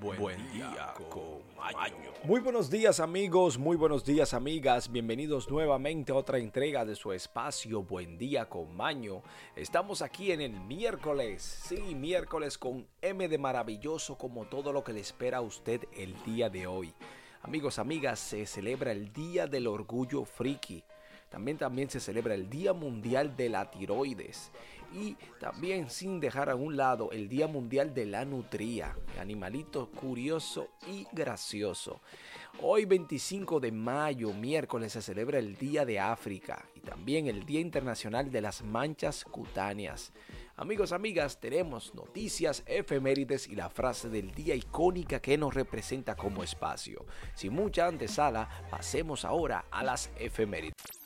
Buen, día, con Maño. Muy buenos días amigos, muy buenos días amigas, bienvenidos nuevamente a otra entrega de su espacio Buen día con Maño. Estamos aquí en el miércoles, sí, miércoles con M de maravilloso como todo lo que le espera a usted el día de hoy. Amigos, amigas, se celebra el Día del Orgullo Friki. También, también se celebra el Día Mundial de la Tiroides. Y también sin dejar a un lado el Día Mundial de la Nutría. Animalito curioso y gracioso. Hoy 25 de mayo, miércoles, se celebra el Día de África. Y también el Día Internacional de las Manchas Cutáneas. Amigos, amigas, tenemos noticias, efemérides y la frase del día icónica que nos representa como espacio. Sin mucha antesala, pasemos ahora a las efemérides.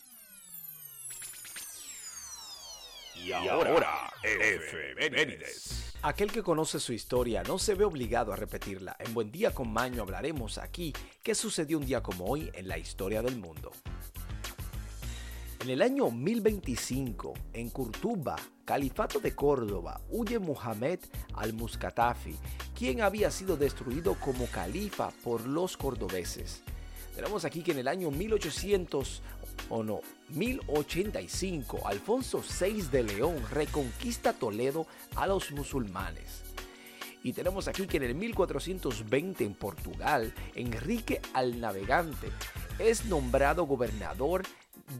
Y ahora, efemérides. Aquel que conoce su historia no se ve obligado a repetirla. En Buen Día con Maño hablaremos aquí qué sucedió un día como hoy en la historia del mundo. En el año 1025, en Curtuba, califato de Córdoba, huye Muhammad al-Muscatafi, quien había sido destruido como califa por los cordobeses. Tenemos aquí que en el año 1800 o no, 1085, Alfonso VI de León reconquista Toledo a los musulmanes. Y tenemos aquí que en el 1420 en Portugal, Enrique al Navegante es nombrado gobernador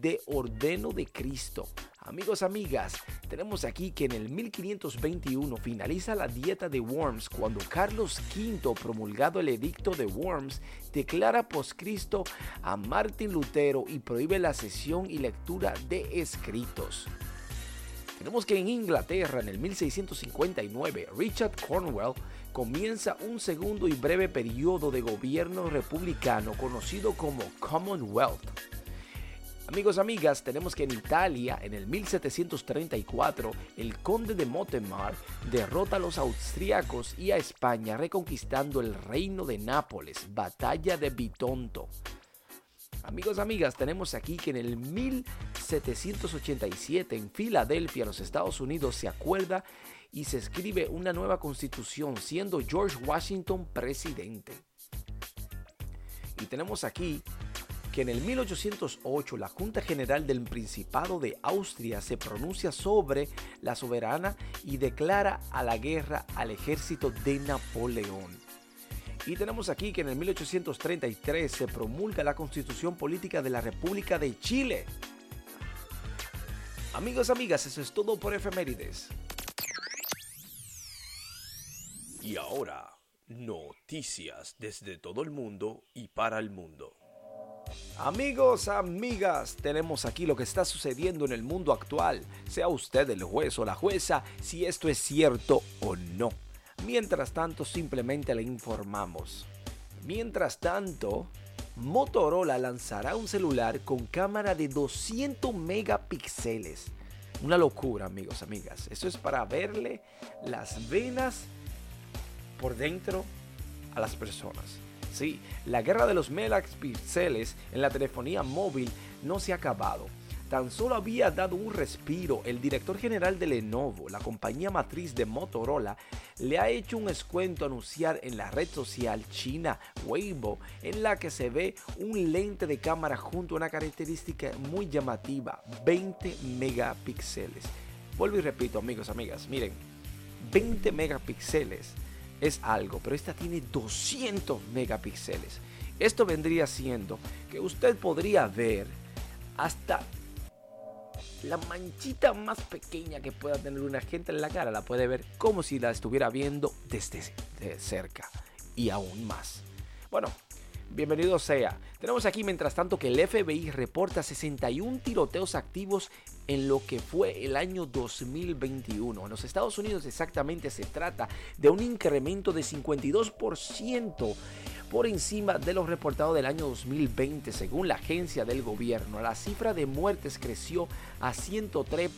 de Ordeno de Cristo. Amigos, amigas, tenemos aquí que en el 1521 finaliza la dieta de Worms cuando Carlos V, promulgado el edicto de Worms, declara poscristo a Martín Lutero y prohíbe la sesión y lectura de escritos. Tenemos que en Inglaterra, en el 1659, Richard Cornwell comienza un segundo y breve periodo de gobierno republicano conocido como Commonwealth. Amigos, amigas, tenemos que en Italia, en el 1734, el conde de Montemar derrota a los austriacos y a España reconquistando el reino de Nápoles, batalla de Bitonto. Amigos, amigas, tenemos aquí que en el 1787 en Filadelfia, los Estados Unidos, se acuerda y se escribe una nueva constitución, siendo George Washington presidente. Y tenemos aquí que en el 1808 la Junta General del Principado de Austria se pronuncia sobre la soberana y declara a la guerra al ejército de Napoleón. Y tenemos aquí que en el 1833 se promulga la Constitución Política de la República de Chile. Amigos, amigas, eso es todo por efemérides. Y ahora, noticias desde todo el mundo y para el mundo. Amigos, amigas, tenemos aquí lo que está sucediendo en el mundo actual. Sea usted el juez o la jueza si esto es cierto o no. Mientras tanto, simplemente le informamos. Mientras tanto, Motorola lanzará un celular con cámara de 200 megapíxeles. Una locura, amigos, amigas. Eso es para verle las venas por dentro a las personas. Sí, la guerra de los megapíxeles en la telefonía móvil no se ha acabado. Tan solo había dado un respiro. El director general de Lenovo, la compañía matriz de Motorola, le ha hecho un descuento anunciar en la red social china Weibo, en la que se ve un lente de cámara junto a una característica muy llamativa, 20 megapíxeles. Vuelvo y repito, amigos, amigas, miren, 20 megapíxeles es algo, pero esta tiene 200 megapíxeles. Esto vendría siendo que usted podría ver hasta la manchita más pequeña que pueda tener una gente en la cara, la puede ver como si la estuviera viendo desde cerca y aún más. Bueno, bienvenido sea. Tenemos aquí mientras tanto que el FBI reporta 61 tiroteos activos en lo que fue el año 2021. En los Estados Unidos exactamente se trata de un incremento de 52% por encima de los reportados del año 2020 según la agencia del gobierno. La cifra de muertes creció a 103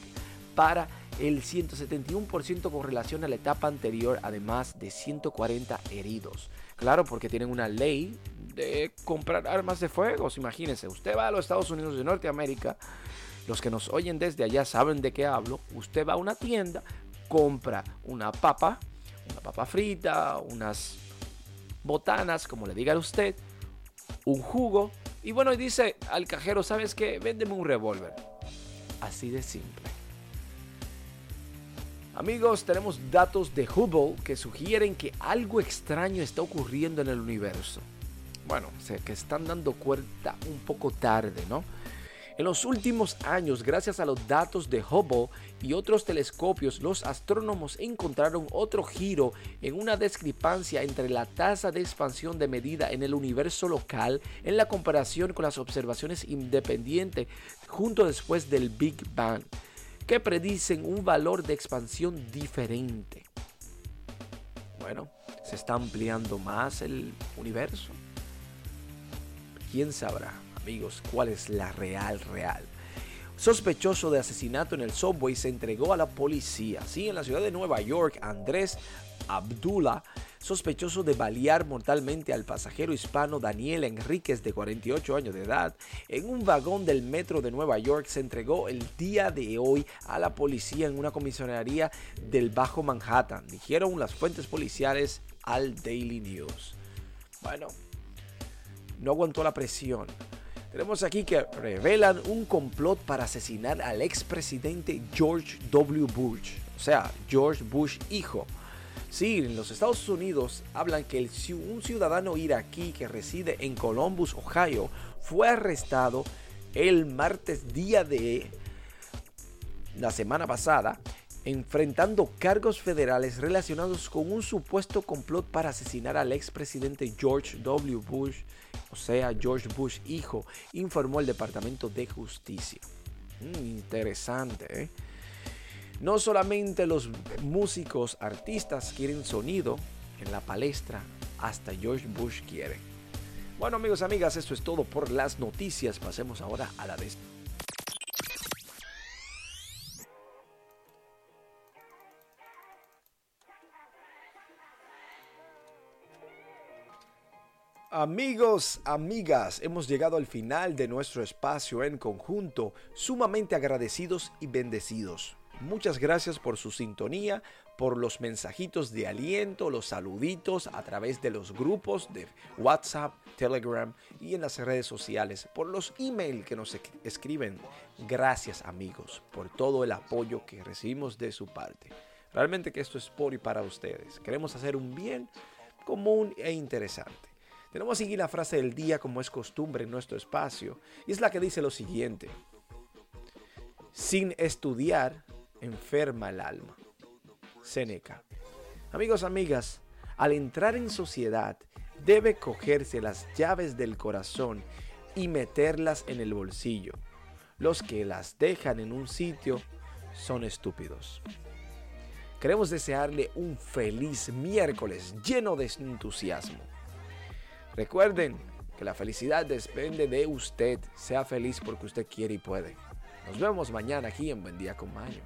para el 171% con relación a la etapa anterior, además de 140 heridos. Claro, porque tienen una ley de comprar armas de fuego. Imagínense, usted va a los Estados Unidos de Norteamérica, los que nos oyen desde allá saben de qué hablo. Usted va a una tienda, compra una papa, una papa frita, unas botanas, como le diga a usted, un jugo y bueno, dice al cajero, ¿sabes qué? Véndeme un revólver. Así de simple. Amigos, tenemos datos de Hubble que sugieren que algo extraño está ocurriendo en el universo. Bueno, sé que están dando cuenta un poco tarde, ¿no? En los últimos años, gracias a los datos de Hubble y otros telescopios, los astrónomos encontraron otro giro en una discrepancia entre la tasa de expansión de medida en el universo local en la comparación con las observaciones independientes junto después del Big Bang, que predicen un valor de expansión diferente. Bueno, se está ampliando más el universo. ¿Quién sabrá? amigos, cuál es la real real. Sospechoso de asesinato en el subway se entregó a la policía. Sí, en la ciudad de Nueva York, Andrés Abdullah, sospechoso de balear mortalmente al pasajero hispano Daniel Enríquez de 48 años de edad, en un vagón del metro de Nueva York se entregó el día de hoy a la policía en una comisionaría del Bajo Manhattan, dijeron las fuentes policiales al Daily News. Bueno, no aguantó la presión. Tenemos aquí que revelan un complot para asesinar al expresidente George W. Bush, o sea, George Bush hijo. Sí, en los Estados Unidos hablan que un ciudadano iraquí que reside en Columbus, Ohio, fue arrestado el martes día de la semana pasada enfrentando cargos federales relacionados con un supuesto complot para asesinar al expresidente George W. Bush, o sea, George Bush hijo, informó el Departamento de Justicia. Mm, interesante, ¿eh? No solamente los músicos, artistas quieren sonido en la palestra, hasta George Bush quiere. Bueno amigos, amigas, esto es todo por las noticias. Pasemos ahora a la de Amigos, amigas, hemos llegado al final de nuestro espacio en conjunto, sumamente agradecidos y bendecidos. Muchas gracias por su sintonía, por los mensajitos de aliento, los saluditos a través de los grupos de WhatsApp, Telegram y en las redes sociales, por los emails que nos escriben. Gracias amigos por todo el apoyo que recibimos de su parte. Realmente que esto es por y para ustedes. Queremos hacer un bien común e interesante. Tenemos seguir la frase del día como es costumbre en nuestro espacio. Y es la que dice lo siguiente. Sin estudiar, enferma el alma. Seneca. Amigos, amigas, al entrar en sociedad, debe cogerse las llaves del corazón y meterlas en el bolsillo. Los que las dejan en un sitio son estúpidos. Queremos desearle un feliz miércoles lleno de entusiasmo. Recuerden que la felicidad depende de usted. Sea feliz porque usted quiere y puede. Nos vemos mañana aquí en Buen Día con Mayo.